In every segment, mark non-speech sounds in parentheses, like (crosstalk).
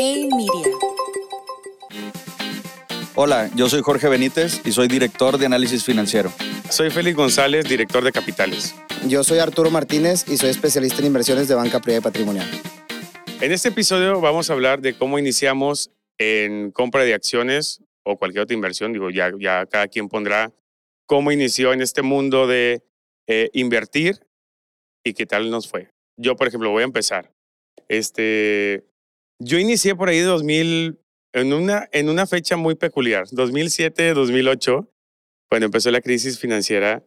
Hey Media. Hola, yo soy Jorge Benítez y soy director de análisis financiero. Soy Félix González, director de capitales. Yo soy Arturo Martínez y soy especialista en inversiones de banca privada y patrimonial. En este episodio vamos a hablar de cómo iniciamos en compra de acciones o cualquier otra inversión. Digo, ya, ya cada quien pondrá cómo inició en este mundo de eh, invertir y qué tal nos fue. Yo, por ejemplo, voy a empezar. Este, yo inicié por ahí 2000, en una, en una fecha muy peculiar, 2007, 2008, cuando empezó la crisis financiera.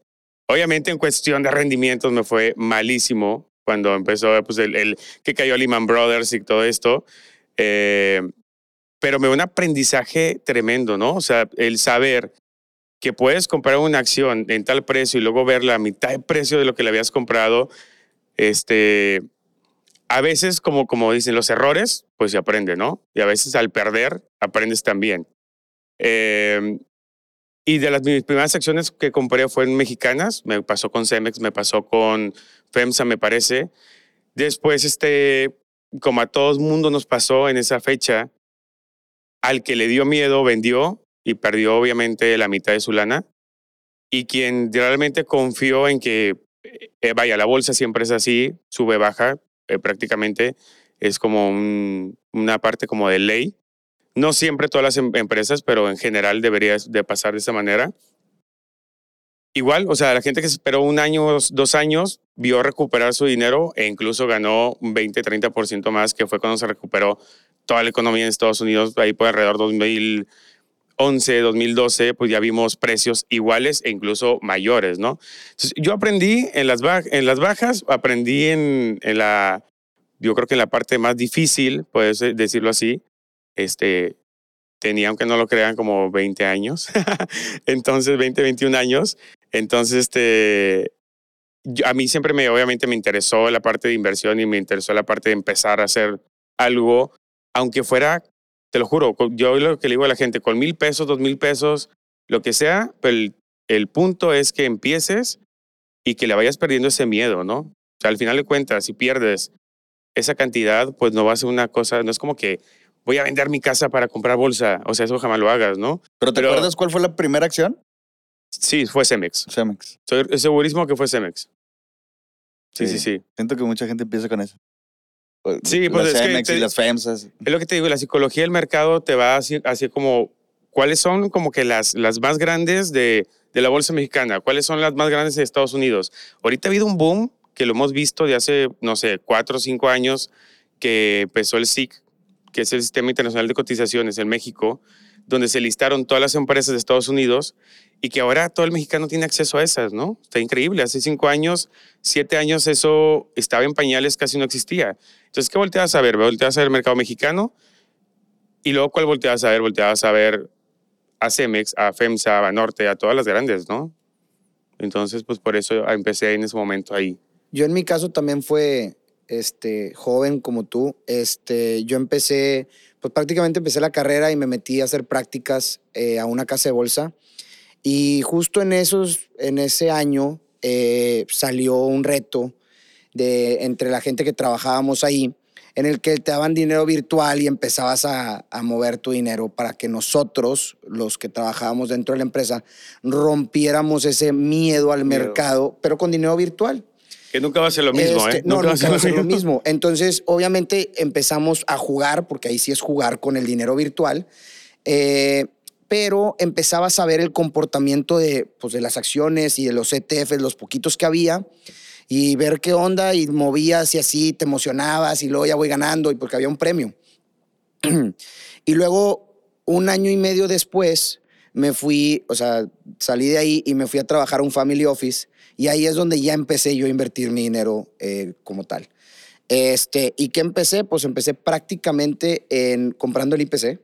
Obviamente en cuestión de rendimientos me fue malísimo cuando empezó pues, el, que cayó Lehman Brothers y todo esto. Eh, pero me dio un aprendizaje tremendo, ¿no? O sea, el saber que puedes comprar una acción en tal precio y luego ver la mitad de precio de lo que le habías comprado, este, a veces, como, como dicen, los errores, pues se aprende, ¿no? Y a veces al perder, aprendes también. Eh, y de las mis primeras acciones que compré fueron mexicanas, me pasó con Cemex, me pasó con FEMSA, me parece. Después, este, como a todo el mundo nos pasó en esa fecha, al que le dio miedo vendió y perdió obviamente la mitad de su lana. Y quien realmente confió en que, eh, vaya, la bolsa siempre es así, sube, baja, eh, prácticamente es como un, una parte como de ley. No siempre todas las em empresas, pero en general debería de pasar de esa manera. Igual, o sea, la gente que esperó un año, dos años, vio recuperar su dinero e incluso ganó un 20, 30% más, que fue cuando se recuperó toda la economía en Estados Unidos, ahí por alrededor de 2011, 2012, pues ya vimos precios iguales e incluso mayores, ¿no? Entonces, yo aprendí en las, en las bajas, aprendí en, en la, yo creo que en la parte más difícil, puedes decirlo así, este, tenía, aunque no lo crean, como 20 años. (laughs) Entonces, 20, 21 años. Entonces, este, a mí siempre me, obviamente me interesó la parte de inversión y me interesó la parte de empezar a hacer algo, aunque fuera, te lo juro, yo lo que le digo a la gente, con mil pesos, dos mil pesos, lo que sea, pero el, el punto es que empieces y que le vayas perdiendo ese miedo, ¿no? O sea, al final de cuentas, si pierdes esa cantidad, pues no va a ser una cosa, no es como que voy a vender mi casa para comprar bolsa. O sea, eso jamás lo hagas, ¿no? ¿Pero te acuerdas cuál fue la primera acción? Sí, fue Cemex. Cemex. Soy segurísimo que fue Cemex. Sí, sí, sí. Siento que mucha gente empieza con eso. Sí, pues las es Cemex que te- y las FEMSAs. es lo que te digo, la psicología del mercado te va así, así como, ¿cuáles son como que las, las más grandes de, de la bolsa mexicana? ¿Cuáles son las más grandes de Estados Unidos? Ahorita ha habido un boom que lo hemos visto de hace, no sé, cuatro o cinco años que empezó el SIC, que es el Sistema Internacional de Cotizaciones en México, donde se listaron todas las empresas de Estados Unidos y que ahora todo el mexicano tiene acceso a esas, ¿no? Está increíble. Hace cinco años, siete años, eso estaba en pañales, casi no existía. Entonces, ¿qué volteabas a ver? Volteabas a ver el mercado mexicano y luego, ¿cuál volteabas a ver? Volteabas a ver a Cemex, a FEMSA, a Banorte, a todas las grandes, ¿no? Entonces, pues por eso empecé en ese momento ahí. Yo en mi caso también fue este, joven como tú. Este, yo empecé, pues prácticamente empecé la carrera y me metí a hacer prácticas eh, a una casa de bolsa. Y justo en, esos, en ese año eh, salió un reto de, entre la gente que trabajábamos ahí, en el que te daban dinero virtual y empezabas a, a mover tu dinero para que nosotros, los que trabajábamos dentro de la empresa, rompiéramos ese miedo al Miedo. mercado, pero con dinero virtual. Que nunca va a ser lo mismo, Este, ¿eh? No, nunca va a ser lo mismo. mismo. (laughs) Entonces, obviamente, empezamos a jugar, porque ahí sí es jugar con el dinero virtual, eh, pero empezabas a ver el comportamiento de, pues, de las acciones y de los ETFs, los poquitos que había, y ver qué onda, y movías y así, te emocionabas, y luego ya voy ganando, y porque había un premio. (clears throat) y luego, un año y medio después, me fui, o sea, salí de ahí y me fui a trabajar a un family office y ahí es donde ya empecé yo a invertir mi dinero eh, como tal. Este, ¿Y qué empecé? Pues empecé prácticamente en comprando el IPC.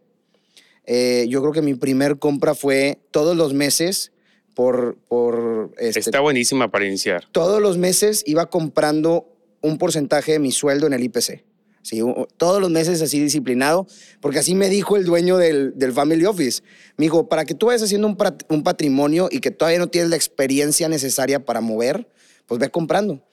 Eh, yo creo que mi primer compra fue todos los meses por... por este, Está buenísima para iniciar. todos los meses iba comprando un porcentaje de mi sueldo en el IPC. Sí, todos los meses así disciplinado, porque así me dijo el dueño del, del Family Office. Me dijo, para que tú vayas haciendo un, un patrimonio y que todavía no tienes la experiencia necesaria para mover, pues ve comprando.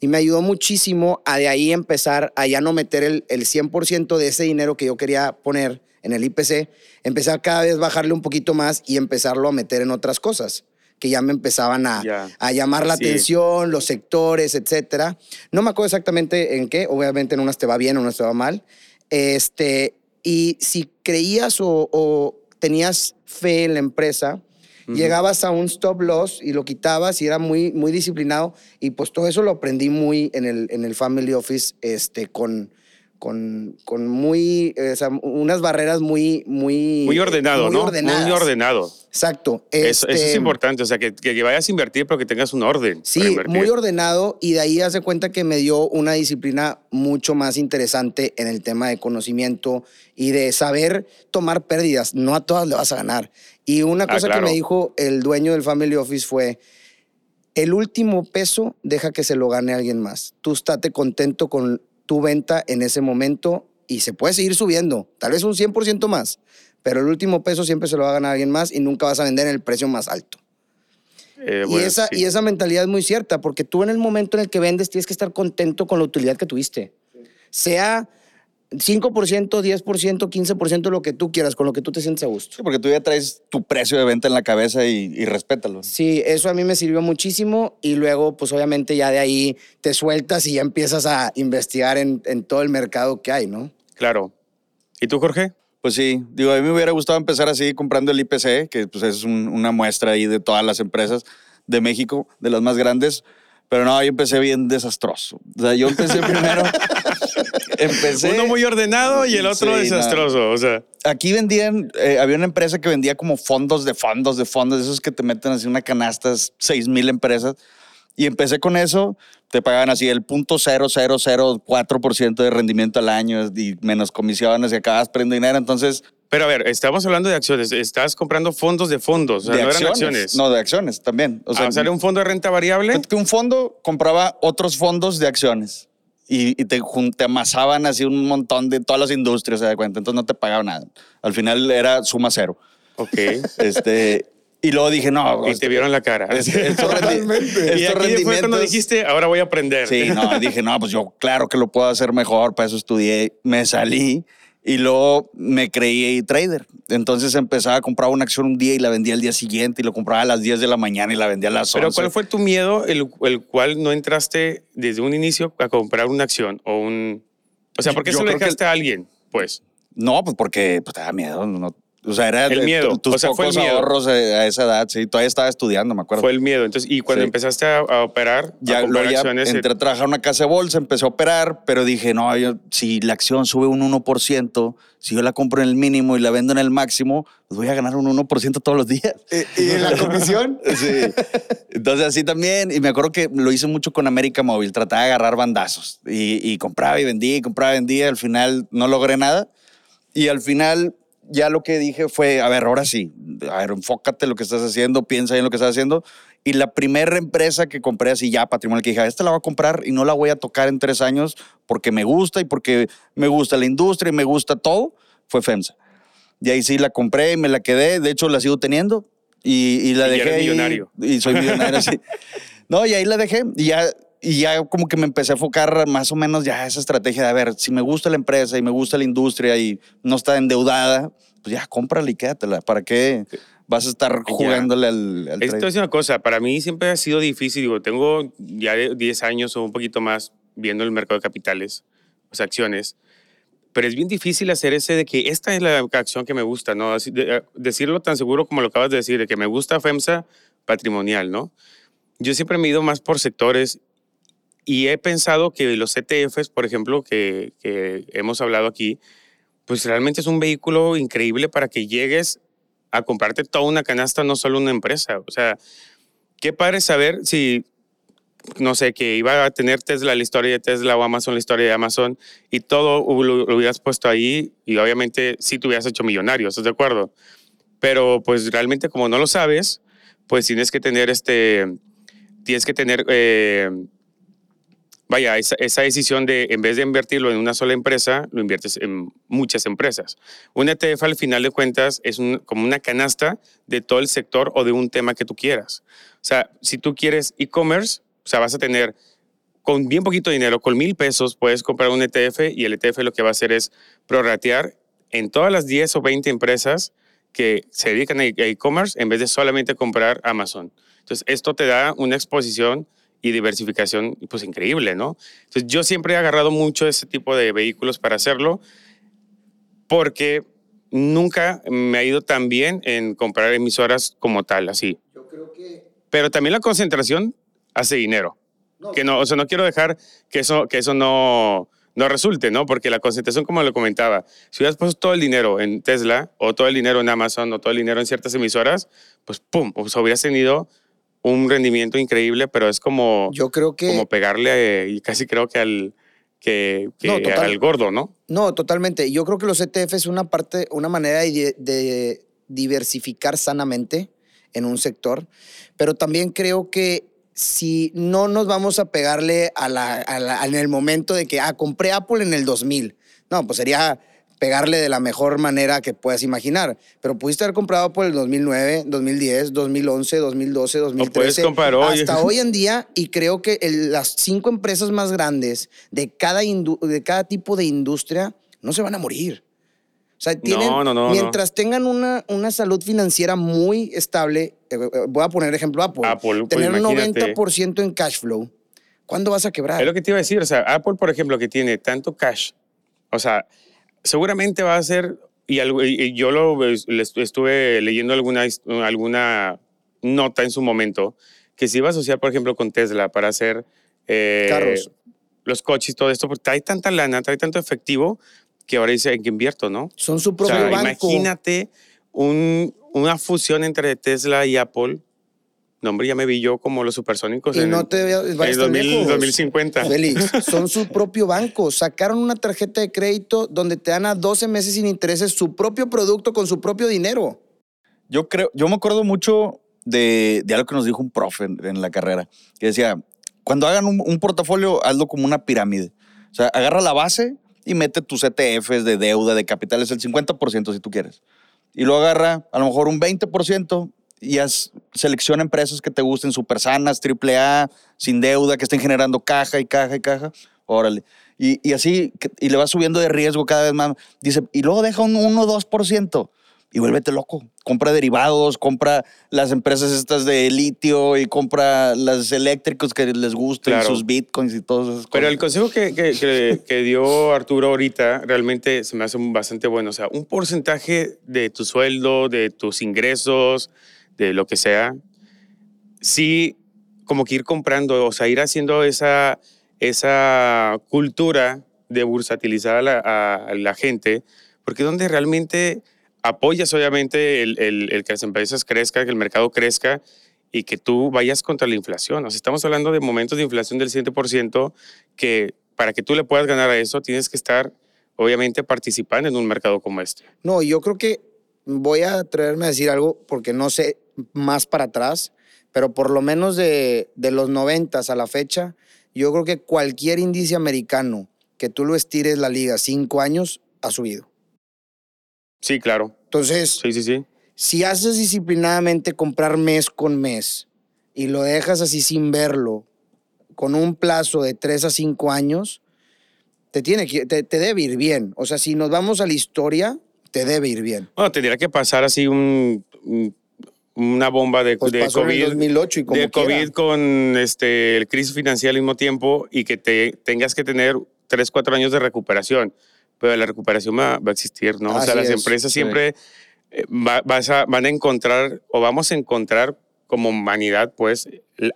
Y me ayudó muchísimo a de ahí empezar a ya no meter el, el 100% de ese dinero que yo quería poner en el IPC, empezar cada vez bajarle un poquito más y empezarlo a meter en otras cosas que ya me empezaban a, a llamar la Sí. atención, los sectores, etcétera. No me acuerdo exactamente en qué, obviamente en unas te va bien, en unas te va mal. Este, y si creías o, o tenías fe en la empresa, llegabas a un stop loss y lo quitabas y era muy, muy disciplinado. Y pues todo eso lo aprendí muy en el, en el Family Office este, con, con, con muy, eh, o sea, unas barreras muy, muy... Muy ordenado, muy ¿no? ordenadas. Muy ordenado. Exacto. Eso, eso es Este, importante, o sea, que, que vayas a invertir, pero que tengas un orden. Sí, muy ordenado y de ahí hace cuenta que me dio una disciplina mucho más interesante en el tema de conocimiento y de saber tomar pérdidas. No a todas le vas a ganar. Y una Ah, cosa claro. que me dijo el dueño del Family Office fue, el último peso deja que se lo gane alguien más. Tú estate contento con tu venta en ese momento y se puede seguir subiendo, tal vez un 100% más, pero el último peso siempre se lo va a ganar alguien más y nunca vas a vender en el precio más alto. Eh, Y, esa, sí. y esa mentalidad es muy cierta, porque tú en el momento en el que vendes tienes que estar contento con la utilidad que tuviste. Sea 5%, 10%, 15%, lo que tú quieras, con lo que tú te sientes a gusto. Sí, porque tú ya traes tu precio de venta en la cabeza y, y respétalo. Sí, eso a mí me sirvió muchísimo y luego, pues obviamente ya de ahí te sueltas y ya empiezas a investigar en, en todo el mercado que hay, ¿no? Claro. ¿Y tú, Jorge? Pues sí, digo, a mí me hubiera gustado empezar así comprando el IPC, que pues es un- una muestra ahí de todas las empresas de México, de las más grandes, pero no, yo empecé bien desastroso. O sea, yo empecé (laughs) primero, empecé... Uno muy ordenado y el otro Sí, no. desastroso, o sea. Aquí vendían, eh, había una empresa que vendía como fondos de fondos de fondos, esos que te meten así una canasta, 6 mil empresas. Y empecé con eso, te pagaban así el punto 0.0004% de rendimiento al año y menos comisiones y acabas perdiendo dinero. Entonces, Pero a ver, estamos hablando de acciones. Estás comprando fondos de fondos, o sea, de no eran acciones. acciones. No, de acciones también. O sea, Ah, ¿sale un fondo de renta variable? que un fondo compraba otros fondos de acciones y, y te, te amasaban así un montón de todas las industrias, se da cuenta. Entonces no te pagaban nada. Al final era suma cero. Ok. Este, y luego dije, no, y te vieron la cara. Es- estos rendi- y aquí fue cuando dijiste, ahora voy a aprender. Sí, no, dije, no, pues yo claro que lo puedo hacer mejor, para eso estudié, me salí y luego me creí trader. Entonces empezaba a comprar una acción un día y la vendía al día siguiente y lo compraba a las 10 de la mañana y la vendía a las 11. Pero ¿cuál fue tu miedo el, el cual no entraste desde un inicio a comprar una acción o un... O sea, ¿por qué Yo se lo que dejaste a alguien? Pues, No, pues porque pues, te da miedo. no- o sea, era El miedo, tus o sea, fue el pocos miedo. ahorros a esa edad, sí. Todavía estaba estudiando, me acuerdo. fue el miedo. Entonces, y cuando Sí. empezaste a, a operar, ya a comprar ya acciones, entré a trabajar en una casa de bolsa, empecé a operar, pero dije, no, yo- si la acción sube un 1%, si yo la compro en el mínimo y la vendo en el máximo, pues voy a ganar un 1% todos los días. ¿Y en la comisión? (laughs) Sí. Entonces así también, y me acuerdo que lo hice mucho con América Móvil, trataba de agarrar bandazos y, y compraba y vendía y compraba y vendía, al final no logré nada y al final ya lo que dije fue, a ver, ahora sí, a ver, enfócate en lo que estás haciendo, piensa en lo que estás haciendo y la primera empresa que compré así ya patrimonial que dije, esta la voy a comprar y no la voy a tocar en tres años porque me gusta y porque me gusta la industria y me gusta todo, fue FEMSA. Y ahí sí la compré y me la quedé, de hecho la sigo teniendo y, y la Y dejé. eres millonario. Y soy millonario, sí. (laughs) No, y ahí la dejé y ya, y ya como que me empecé a enfocar más o menos ya esa estrategia de, a ver, si me gusta la empresa y me gusta la industria y no está endeudada, pues ya cómprala y quédatela. ¿Para qué vas a estar jugándole al, al Esto es una cosa, para mí siempre ha sido difícil, digo, tengo ya de 10 años o un poquito más viendo el mercado de capitales, o sea, acciones, pero es bien difícil hacer ese de que esta es la acción que me gusta, ¿no? Decirlo tan seguro como lo acabas de decir, de que me gusta FEMSA patrimonial, ¿no? Yo siempre me he ido más por sectores y he pensado que los ETFs, por ejemplo, que, que hemos hablado aquí, pues realmente es un vehículo increíble para que llegues a comprarte toda una canasta, no solo una empresa. O sea, qué padre saber si, no sé, que iba a tener Tesla la historia de Tesla o Amazon la historia de Amazon y todo lo, lo hubieras puesto ahí y obviamente sí te hubieras hecho millonario, ¿estás de acuerdo? Pero pues realmente como no lo sabes, pues tienes que tener este, tienes que tener, eh, vaya, esa, decisión de en vez de invertirlo en una sola empresa, lo inviertes en muchas empresas. Un ETF al final de cuentas es como una canasta de todo el sector o de un tema que tú quieras. O sea, si tú quieres e-commerce, o sea, vas a tener con bien poquito dinero, con mil pesos, puedes comprar un ETF y el ETF lo que va a hacer es prorratear en todas las 10 o 20 empresas que se dedican a e-commerce en vez de solamente comprar Amazon. Entonces, esto te da una exposición y diversificación pues increíble, ¿no? Entonces, yo siempre he agarrado mucho ese tipo de vehículos para hacerlo porque nunca me ha ido tan bien en comprar emisoras como tal, así. Yo creo que... Pero también la concentración hace dinero. Que no, o sea, no quiero dejar que eso, que eso no, no resulte, ¿no? Porque la concentración, como lo comentaba, si hubieras puesto todo el dinero en Tesla o todo el dinero en Amazon o todo el dinero en ciertas emisoras, pues pum, pues hubieras tenido un rendimiento increíble, pero es como, Yo creo que... como pegarle, y casi creo que al, que, que No, total. al gordo, ¿no? No, totalmente. Yo creo que los ETF es una parte, una manera de, de diversificar sanamente en un sector, pero también creo que si no nos vamos a pegarle a la, a la- en el momento de que, ah, compré Apple en el 2000. No, pues sería pegarle de la mejor manera que puedas imaginar. Pero pudiste haber comprado en el 2009, 2010, 2011, 2012, 2013. puedes comprar hoy. Hasta (laughs) hoy en día, y creo que el- las cinco empresas más grandes de cada, de cada tipo de industria no se van a morir. O sea, tienen, no, no, no. mientras tengan una, una salud financiera muy estable, eh, eh, voy a poner ejemplo Apple, Apple, pues, tener un imagínate. 90% en cash flow, ¿cuándo vas a quebrar? Es lo que te iba a decir, o sea, Apple, por ejemplo, que tiene tanto cash, o sea, seguramente va a ser, y, algo- y- yo lo estuve leyendo alguna, alguna nota en su momento, que se iba a asociar, por ejemplo, con Tesla para hacer eh, Carros. los coches y todo esto, porque trae tanta lana, trae tanto efectivo, que ahora dice en que invierto, ¿no? Son su O propio sea, banco. imagínate un- una fusión entre Tesla y Apple. No, hombre, ya me vi yo como los supersónicos Y en, no te veas- en vayas tan 2000, lejos. 2050. Félix, (laughs) son su propio banco. Sacaron una tarjeta de crédito donde te dan a 12 meses sin intereses su propio producto con su propio dinero. Yo creo, yo me acuerdo mucho de, de algo que nos dijo un profe en, en la carrera, que decía, cuando hagan un, un portafolio, hazlo como una pirámide. O sea, agarra la base y mete tus ETFs de deuda, de capitales, el 50% si tú quieres. Y luego agarra a lo mejor un 20% y haz, selecciona empresas que te gusten, super sanas, triple A, sin deuda, que estén generando caja y caja y caja. Órale. Y, y así, y le vas subiendo de riesgo cada vez más. Dice, y luego deja un 1 o 2% y vuélvete loco. Compra derivados, compra las empresas estas de litio y compra las eléctricos que les gusten, Claro. sus bitcoins y todas esas Pero cosas. el consejo que, que- que- que dio Arturo ahorita realmente se me hace bastante bueno. O sea, un porcentaje de tu sueldo, de tus ingresos, de lo que sea, sí, como que ir comprando, o sea, ir haciendo esa, esa cultura de bursatilizar a la, gente, porque donde realmente apoyas obviamente el que las empresas crezcan, que el mercado crezca y que tú vayas contra la inflación. O sea, estamos hablando de momentos de inflación del 7% que para que tú le puedas ganar a eso tienes que estar obviamente participando en un mercado como este. No, yo creo que voy a atreverme a decir algo porque no sé más para atrás, pero por lo menos de, de los 90 a la fecha, yo creo que cualquier índice americano que tú lo estires la liga cinco años ha subido. Sí, claro. Entonces, Sí, sí, sí. si haces disciplinadamente comprar mes con mes y lo dejas así sin verlo, con un plazo de 3 a 5 años, te, tiene que, te, te debe ir bien. O sea, si nos vamos a la historia, te debe ir bien. Bueno, tendría que pasar así un, un- una bomba de, Pues de COVID. 2008 y como de. COVID con este, el crisis financiera al mismo tiempo y que te tengas que tener tres, cuatro años de recuperación. Pero la recuperación va, va a existir, ¿no? o sea, Así las es, empresas sí. siempre eh, va- vas a- van a encontrar o vamos a encontrar como humanidad, pues,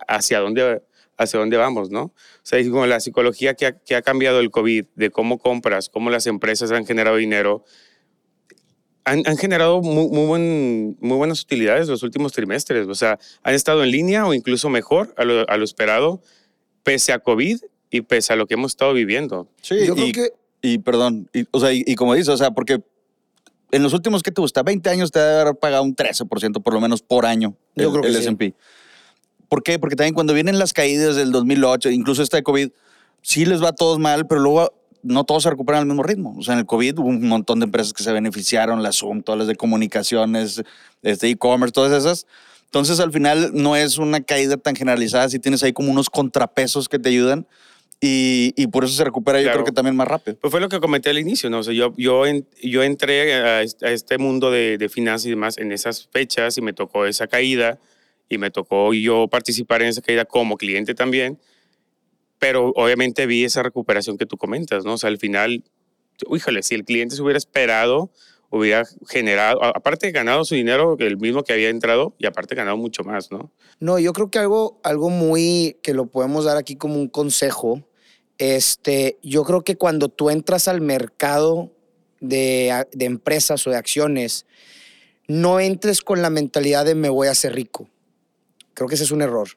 hacia dónde, hacia dónde vamos, ¿no? O sea, es como la psicología que ha, que ha cambiado el COVID, de cómo compras, cómo las empresas han generado dinero, han, han generado muy, muy, buen- muy buenas utilidades los últimos trimestres. O sea, han estado en línea o incluso mejor a lo, a lo esperado, pese a COVID y pese a lo que hemos estado viviendo. Sí, Yo creo y, que y perdón, y, o sea, y, y como dices, o sea, porque en los últimos, ¿qué te gusta? 20 años te debe haber pagado un 13% por lo menos por año Yo el, creo que el sí. S&P. ¿Por qué? Porque también cuando vienen las caídas del 2008, incluso esta de COVID, sí les va a todos mal, pero luego no todos se recuperan al mismo ritmo. O sea, en el COVID hubo un montón de empresas que se beneficiaron, las Zoom, todas las de comunicaciones, este e-commerce, todas esas. Entonces, al final no es una caída tan generalizada, si tienes ahí como unos contrapesos que te ayudan, y, y por eso se recupera yo creo que también más rápido. Pues fue lo que comenté al inicio, ¿no? O sea, yo, yo, en- yo entré a este, a este mundo de, de finanzas y demás en esas fechas y me tocó esa caída y me tocó yo participar en esa caída como cliente también, pero obviamente vi esa recuperación que tú comentas, ¿no? O sea, al final, híjole, si el cliente se hubiera esperado, hubiera generado, aparte ganado su dinero, el mismo que había entrado, y aparte ganado mucho más, ¿no? No, yo creo que algo, algo muy que lo podemos dar aquí como un consejo. Este, yo creo que cuando tú entras al mercado de, de empresas o de acciones, no entres con la mentalidad de me voy a hacer rico. Creo que ese es un error.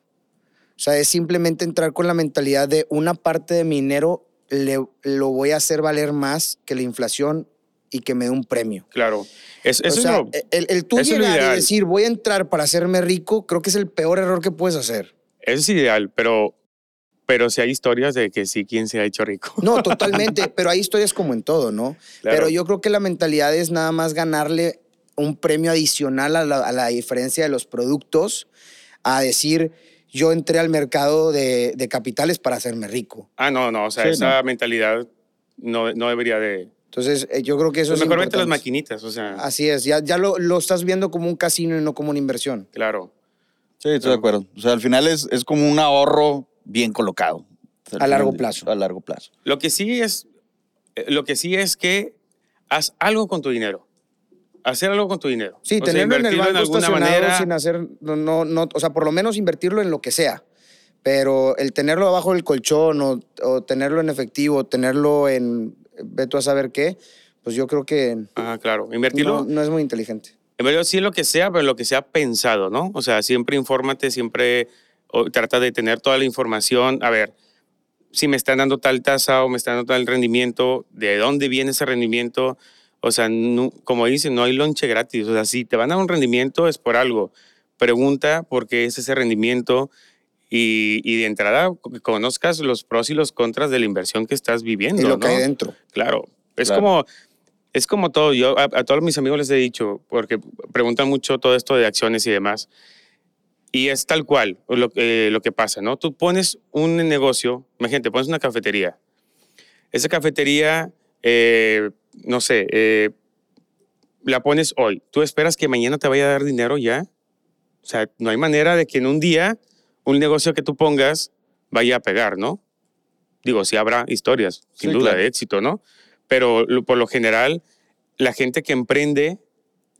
O sea, es simplemente entrar con la mentalidad de una parte de mi dinero le- lo voy a hacer valer más que la inflación y que me dé un premio. Claro. Es, eso o es sea, lo- el, el tú eso es llegar y ideal. decir voy a entrar para hacerme rico, creo que es el peor error que puedes hacer. eso es ideal, pero, pero si hay historias de que sí, ¿quién se ha hecho rico? No, (laughs) totalmente, pero hay historias como en todo, ¿no? Claro. Pero yo creo que la mentalidad es nada más ganarle un premio adicional a la, a la diferencia de los productos, a decir, yo entré al mercado de, de capitales para hacerme rico. Ah, no, no, o sea, Sí, esa mentalidad no, no debería de... Entonces, eh, yo creo que eso Pues es mejor las maquinitas, o sea, Así es, ya, ya lo, lo estás viendo como un casino y no como una inversión. claro. Sí, estoy de acuerdo. O sea, al final es, es como un ahorro bien colocado. O sea, al A largo final- plazo. A largo plazo. Lo que sí es, eh, lo que sí es que haz algo con tu dinero. Hacer algo con tu dinero. Sí, O sea, tenerlo en el banco estacionado manera. sin hacer, no, no, o sea, por lo menos invertirlo en lo que sea. Pero el tenerlo abajo del colchón o, o tenerlo en efectivo, tenerlo en, ve tú a saber qué, pues yo creo que Ah, claro. Invertirlo. no, no es muy inteligente. En verdad, sí lo que sea, pero lo que sea pensado, ¿no? O sea, siempre infórmate, siempre trata de tener toda la información. A ver, si me están dando tal tasa o me están dando tal rendimiento, ¿de dónde viene ese rendimiento? O sea, no- como dicen, no hay lonche gratis. O sea, si te van a dar un rendimiento es por algo. Pregunta por qué es ese rendimiento y, y de entrada que conozcas los pros y los contras de la inversión que estás viviendo. Y lo que ¿no? hay dentro. Claro, es Claro. como es como todo. Yo a, a todos mis amigos les he dicho porque preguntan mucho todo esto de acciones y demás. Y es tal cual lo, que- lo que pasa, ¿no? Tú pones un negocio, imagínate, pones una cafetería. Esa cafetería, eh, no sé, eh, la pones hoy. ¿Tú esperas que mañana te vaya a dar dinero ya? O sea, no hay manera de que en un día un negocio que tú pongas vaya a pegar, ¿no? Digo, sí habrá historias, sin Sí, duda, claro. de éxito, ¿no? Pero lo- por lo general, la gente que emprende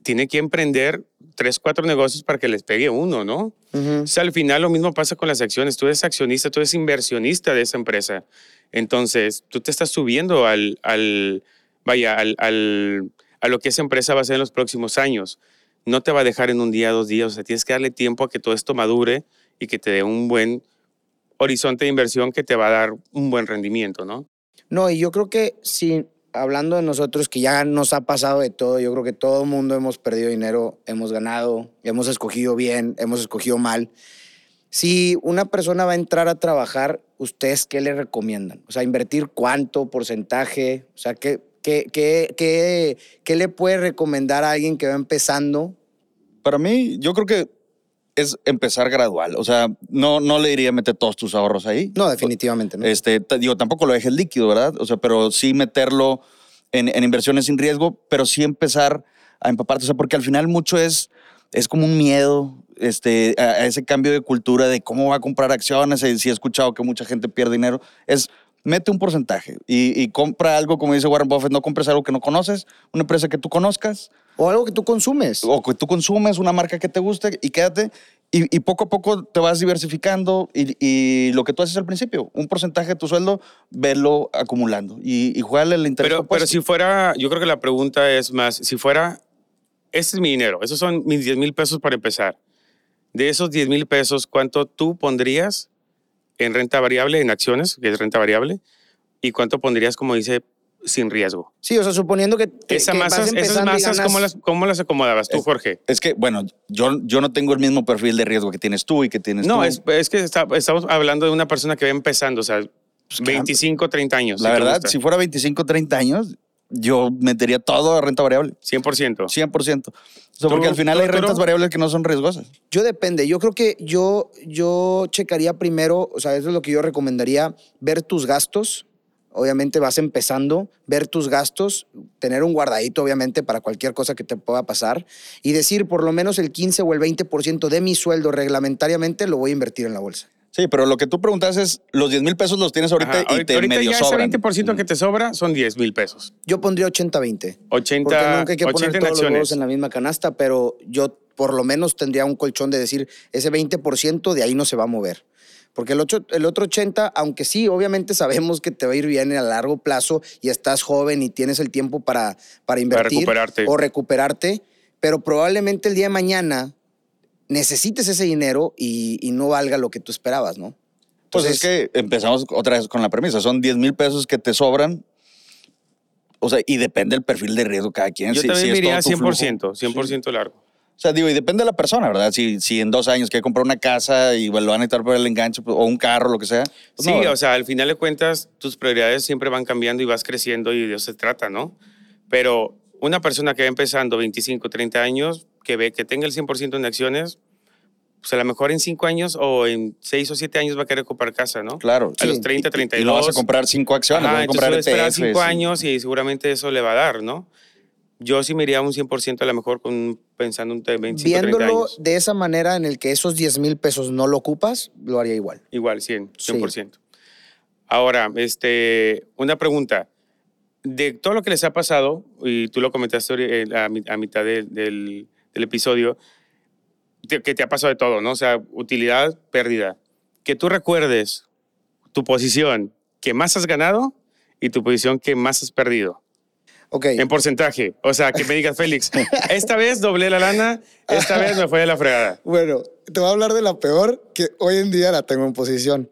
tiene que emprender tres, cuatro negocios para que les pegue uno, ¿no? Ujú. O sea, al final lo mismo pasa con las acciones. Tú eres accionista, tú eres inversionista de esa empresa. Entonces, tú te estás subiendo al, al vaya, al, a lo que esa empresa va a hacer en los próximos años. No te va a dejar en un día, dos días. O sea, tienes que darle tiempo a que todo esto madure y que te dé un buen horizonte de inversión que te va a dar un buen rendimiento, ¿no? No, y yo creo que si hablando de nosotros, que ya nos ha pasado de todo, yo creo que todo el mundo hemos perdido dinero, hemos ganado, hemos escogido bien, hemos escogido mal. Si una persona va a entrar a trabajar, ¿ustedes qué le recomiendan? O sea, invertir cuánto, porcentaje, o sea, ¿qué, qué, qué, qué, qué le puede recomendar a alguien que va empezando? Para mí, yo creo que es empezar gradual. O sea, no, no le diría meter todos tus ahorros ahí. No, definitivamente, ¿no? Este, digo, tampoco lo dejes líquido, ¿verdad? O sea, pero sí meterlo en, en inversiones sin riesgo, pero sí empezar a empaparte. O sea, porque al final mucho es, es como un miedo este, a, a ese cambio de cultura de cómo va a comprar acciones. Y sí he escuchado que mucha gente pierde dinero. Es mete un porcentaje y, y compra algo, como dice Warren Buffett, no compres algo que no conoces, una empresa que tú conozcas O algo que tú consumes. o que tú consumes, una marca que te guste y quédate. Y, y poco a poco te vas diversificando y, y lo que tú haces al principio, un porcentaje de tu sueldo, verlo acumulando y, y jugarle el interés Pero, pero si fuera, yo creo que la pregunta es más, si fuera, este es mi dinero, esos son mis 10 mil pesos para empezar. De esos 10 mil pesos, ¿cuánto tú pondrías en renta variable, en acciones, que es renta variable? ¿Y cuánto pondrías, como dice, sin riesgo? Sí, o sea, suponiendo que, que- Esa que masas, esas masas, ganas- ¿cómo las, ¿cómo las acomodabas tú, Es- Jorge? Es que, bueno, yo, yo no tengo el mismo perfil de riesgo que tienes tú y que tienes No, tú. es, es que está- estamos hablando de una persona que va empezando, o sea, Pues, 25, 30 años. La si te verdad, si fuera 25, 30 años, yo metería todo a renta variable. 100%. 100%. O sea, porque ¿Tú, al final hay rentas variables que no son riesgosas. Yo depende. Yo creo que yo, yo checaría primero, o sea, eso es lo que yo recomendaría, ver tus gastos. Obviamente vas empezando, ver tus gastos, tener un guardadito, obviamente, para cualquier cosa que te pueda pasar y decir por lo menos el 15 o el 20% de mi sueldo reglamentariamente lo voy a invertir en la bolsa. Sí, pero lo que tú preguntas es, los 10 mil pesos los tienes ahorita Ajá, y te ahorita medio ya sobran. ese 20% que te sobra son 10 mil pesos. Yo pondría 80-20. 80, Porque nunca hay que 80 poner en todos los huevos en la misma canasta, pero yo por lo menos tendría un colchón de decir, ese 20% de ahí no se va a mover. Porque el, ocho- el otro 80, aunque sí, obviamente sabemos que te va a ir bien a largo plazo y estás joven y tienes el tiempo para, para invertir recuperarte. o recuperarte, pero probablemente el día de mañana necesites ese dinero y, y no valga lo que tú esperabas, ¿no? Pues es que empezamos otra vez con la premisa. Son 10 mil pesos que te sobran. O sea, y depende del perfil de riesgo de cada quien. Yo Si- también si diría todo tu flujo. 100%, 100% largo. O sea, digo, y depende de la persona, ¿verdad? Si, si en dos años quiere comprar una casa y bueno, lo van a necesitar por el enganche pues, o un carro, lo que sea. pues Sí, no, o sea, al final de cuentas, tus prioridades siempre van cambiando y vas creciendo y de eso se trata, ¿no? Pero una persona que va empezando 25, 30 años, que ve que tenga el 100% en acciones, pues a lo mejor en 5 años o en 6 o 7 años va a querer comprar casa, ¿no? Claro. A los Sí. 30, Y- 32. Y no vas a comprar cinco acciones, Ajá, vas a entonces comprar a esperar ETFs, 5 y- años y seguramente eso le va a dar, ¿no? Yo sí me iría un 100% a lo mejor con, pensando en 25, 30 Viéndolo años. de esa manera en el que esos 10 mil pesos no lo ocupas, lo haría igual. Igual, 100, Sí. 100%. Ahora, este, una pregunta. De todo lo que les ha pasado, y tú lo comentaste eh, a mitad del, del- del episodio, que te ha pasado de todo, ¿no? O sea, utilidad, pérdida. Que tú recuerdes tu posición que más has ganado y tu posición que más has perdido. Ok. En porcentaje. O sea, que me digas, Félix, esta vez doblé la lana, esta vez me fue de la fregada. Bueno, te voy a hablar de la peor que hoy en día la tengo en posición.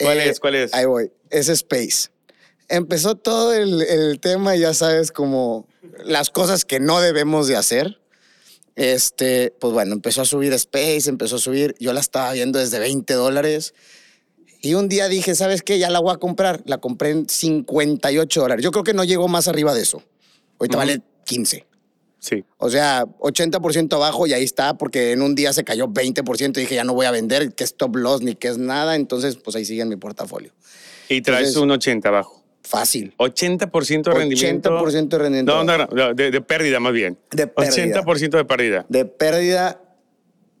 ¿Cuál Eh, es? ¿Cuál es? Ahí voy. Es Space. Empezó todo el, el tema, ya sabes, como las cosas que no debemos de hacer. Este, pues bueno, empezó a subir Space, empezó a subir. Yo la estaba viendo desde 20 dólares. Y un día dije, ¿sabes qué? Ya la voy a comprar. La compré en 58 dólares. Yo creo que no llegó más arriba de eso. Ahorita vale 15. Sí. O sea, 80% abajo y ahí está, porque en un día se cayó 20% y dije, ya no voy a vender, que es stop loss ni que es nada. Entonces, pues ahí sigue en mi portafolio. Y traes Entonces- un 80 abajo. Fácil. 80% de rendimiento. 80% de rendimiento. No, no, no, de, de pérdida más bien. De pérdida. 80% de pérdida De pérdida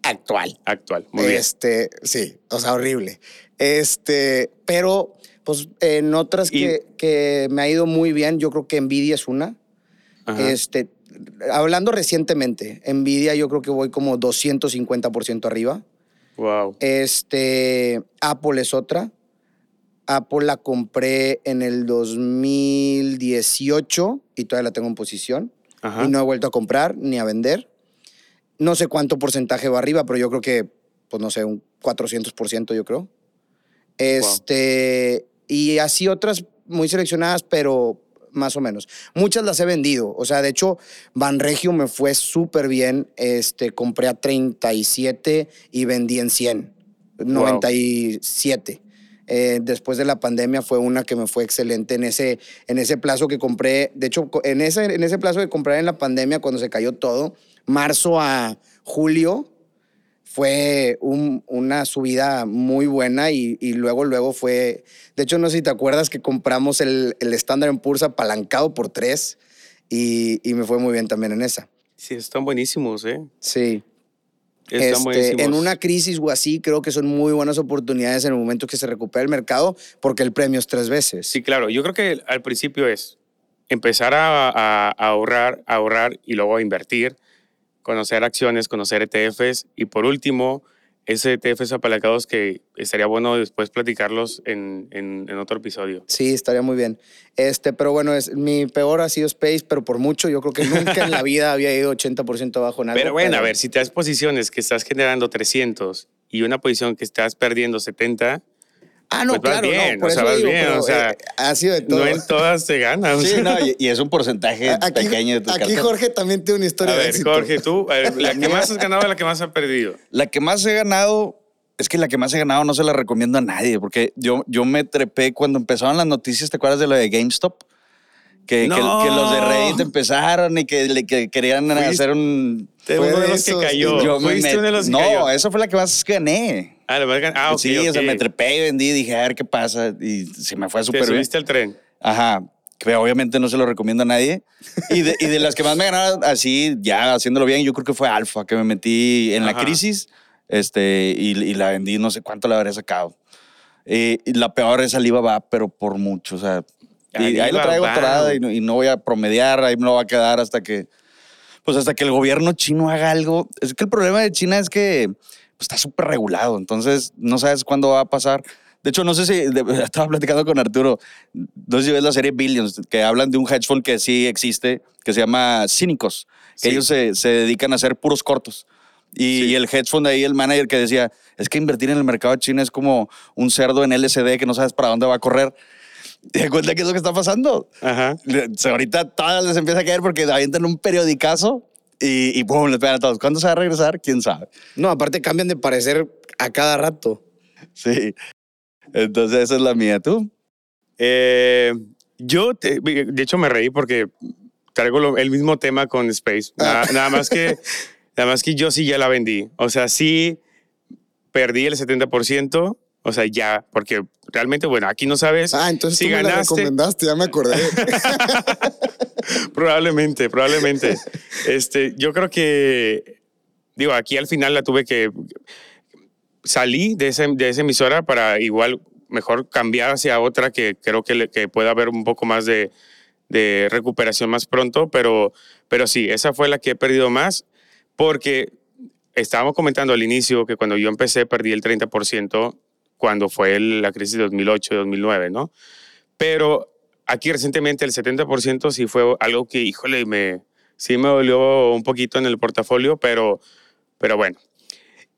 actual. actual. Muy bien. este, sí, o sea, horrible. Este, pero, pues en otras Y- que, que me ha ido muy bien, yo creo que Nvidia es una. Ajá. Este, hablando recientemente, Nvidia yo creo que voy como 250% arriba. Wow. Este, Apple es otra. Apple la compré en el 2018 y todavía la tengo en posición. Ajá. Y no he vuelto a comprar ni a vender. No sé cuánto porcentaje va arriba, pero yo creo que, pues no sé, un 400% yo creo. Este, y así otras muy seleccionadas, pero más o menos. Muchas las he vendido. O sea, de hecho, Banregio me fue súper bien. Este, compré a 37 y vendí en 100. 97. Eh, después de la pandemia fue una que me fue excelente en ese, en ese plazo que compré. De hecho, en ese, en ese plazo que compré en la pandemia, cuando se cayó todo, marzo a julio, fue un- una subida muy buena y, y luego, luego fue... De hecho, no sé si te acuerdas que compramos el, el Standard Poor's apalancado por tres y, y me fue muy bien también en esa. Sí, están buenísimos, ¿eh? Sí. Este, en una crisis o así, crí que son muy buenas oportunidades en el momento que se recupera el mercado porque el premio es tres veces. Sí, claro. Yo creo que al principio es empezar a, a- a ahorrar, a ahorrar y luego a invertir, conocer acciones, conocer ETFs y por último, esos ETFs apalancados que estaría bueno después platicarlos en, en- en otro episodio. Sí, estaría muy bien. Este, pero bueno, es, mi peor ha sido Space, pero por mucho. Yo creo que nunca en la (laughs) vida había ido 80% abajo en algo. Pero bueno, a ver, si te das posiciones que estás generando 300 y una posición que estás perdiendo 70, Ah, no, pues claro, bien, no, por o sea, eso digo, bien, pero, o sea, eh, ha sido de todo. no en todas te ganas. Sí, no, y, y es un porcentaje (laughs) aquí, pequeño de tu aquí. Jorge también tiene una historia A de ver, éxito. Jorge, tú, a ver, la que más has (laughs) ganado la que más has perdido. La que más he ganado, es que la que más he ganado no se la recomiendo a nadie, porque yo, yo me trepé cuando empezaron las noticias, ¿te acuerdas de lo de GameStop? Que, que- No. que los de Reddit empezaron y que, le- que querían Fuiste- hacer un... Fue uno de los que cayó. Yo me met- uno de los que no, cayó. eso fue la que más gané. Ah, la verdad. Ah, ok, sí, o sea, me trepé y vendí, dije, a ver qué pasa. Y se me fue súper bien. subiste al tren. Ajá. Que obviamente no se lo recomiendo a nadie. Y de, y de las que más me ganaron así, ya haciéndolo bien, yo creo que fue Alfa, que me metí en la Ajá. crisis este, y, y la vendí, no sé cuánto la habría sacado. Eh, y la peor es Alibaba, pero por mucho. O sea, y ahí lo traigo atorada y, no- y no voy a promediar, ahí me lo va a quedar hasta que, pues hasta que el gobierno chino haga algo. Es que el problema de China es que pues, está súper regulado, entonces no sabes cuándo va a pasar. De hecho, no sé si de- (laughs) estaba platicando con Arturo. No sé si ves la serie Billions, que hablan de un hedge fund que sí existe, que se llama Cínicos, que Sí. ellos se, se dedican a hacer puros cortos. Y, Sí. y el hedge fund ahí, el manager que decía, es que invertir en el mercado chino es como un cerdo en LSD que no sabes para dónde va a correr. ¿Te das cuenta qué es lo que está pasando? Ajá. Ahorita todas les empieza a caer porque avientan un periodicazo y, y pum, les pegan a todos. ¿Cuándo se va a regresar? ¿Quién sabe? No, aparte cambian de parecer a cada rato. Sí. Entonces esa es la mía. ¿Tú? Eh, yo, te- de hecho, me reí porque traigo lo- el mismo tema con Space. Nada, nada más que, (laughs) nada más que yo sí ya la vendí. O sea, sí perdí el 70%. O sea, ya, porque realmente, bueno, aquí no sabes Ah, entonces si tú me la ganaste. recomendaste, ya me acordé. (laughs) Probablemente, probablemente. este, yo creo que, digo, aquí al final la tuve que salí de, ese, de esa emisora para igual mejor cambiar hacia otra que creo que, le- que pueda haber un poco más de, de recuperación más pronto, pero, pero sí, esa fue la que he perdido más porque estábamos comentando al inicio que cuando yo empecé perdí el 30% cuando fue el- la crisis de 2008-2009, ¿no? Pero aquí recientemente el 70% sí fue algo que, híjole, me, sí me dolió un poquito en el portafolio, pero, pero bueno.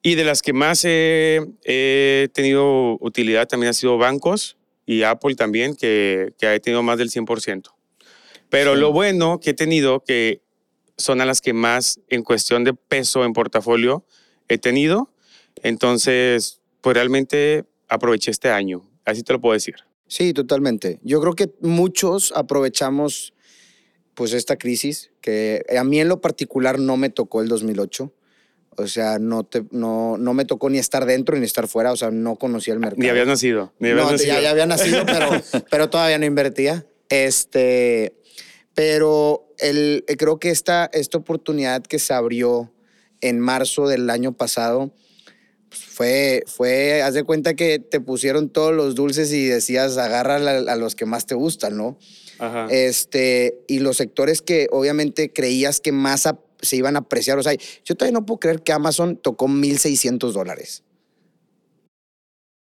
Y de las que más he, he tenido utilidad también ha sido bancos y Apple también, que, que ha tenido más del 100%. Pero Sí. lo bueno que he tenido, que son a las que más en cuestión de peso en portafolio he tenido, entonces, pues realmente aproveché este año, así te lo puedo decir. Sí, totalmente. Yo creo que muchos aprovechamos pues esta crisis, que a mí en lo particular no me tocó el 2008. O sea, no, te, no, no me tocó ni estar dentro ni estar fuera, o sea, no conocía el mercado. Ni habías nacido, ni habías no, nacido. Ya, ya había nacido, pero, (laughs) pero todavía no invertía. Este, pero el, creo que esta, esta oportunidad que se abrió en marzo del año pasado fue, fue, haz de cuenta que te pusieron todos los dulces y decías, agarra a, a los que más te gustan, ¿no? Ajá. Este, y los sectores que obviamente creías que más se iban a apreciar. O sea, yo todavía no puedo creer que Amazon tocó 1.600 dólares.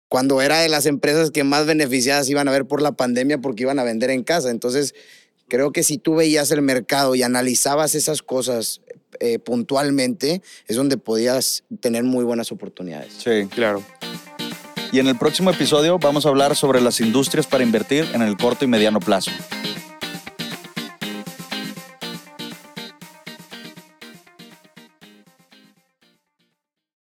Cuando era de las empresas que más beneficiadas iban a ver por la pandemia porque iban a vender en casa. Entonces, creo que si tú veías el mercado y analizabas esas cosas eh, puntualmente, es donde podías tener muy buenas oportunidades. Sí. Claro. Y en el próximo episodio vamos a hablar sobre las industrias para invertir en el corto y mediano plazo.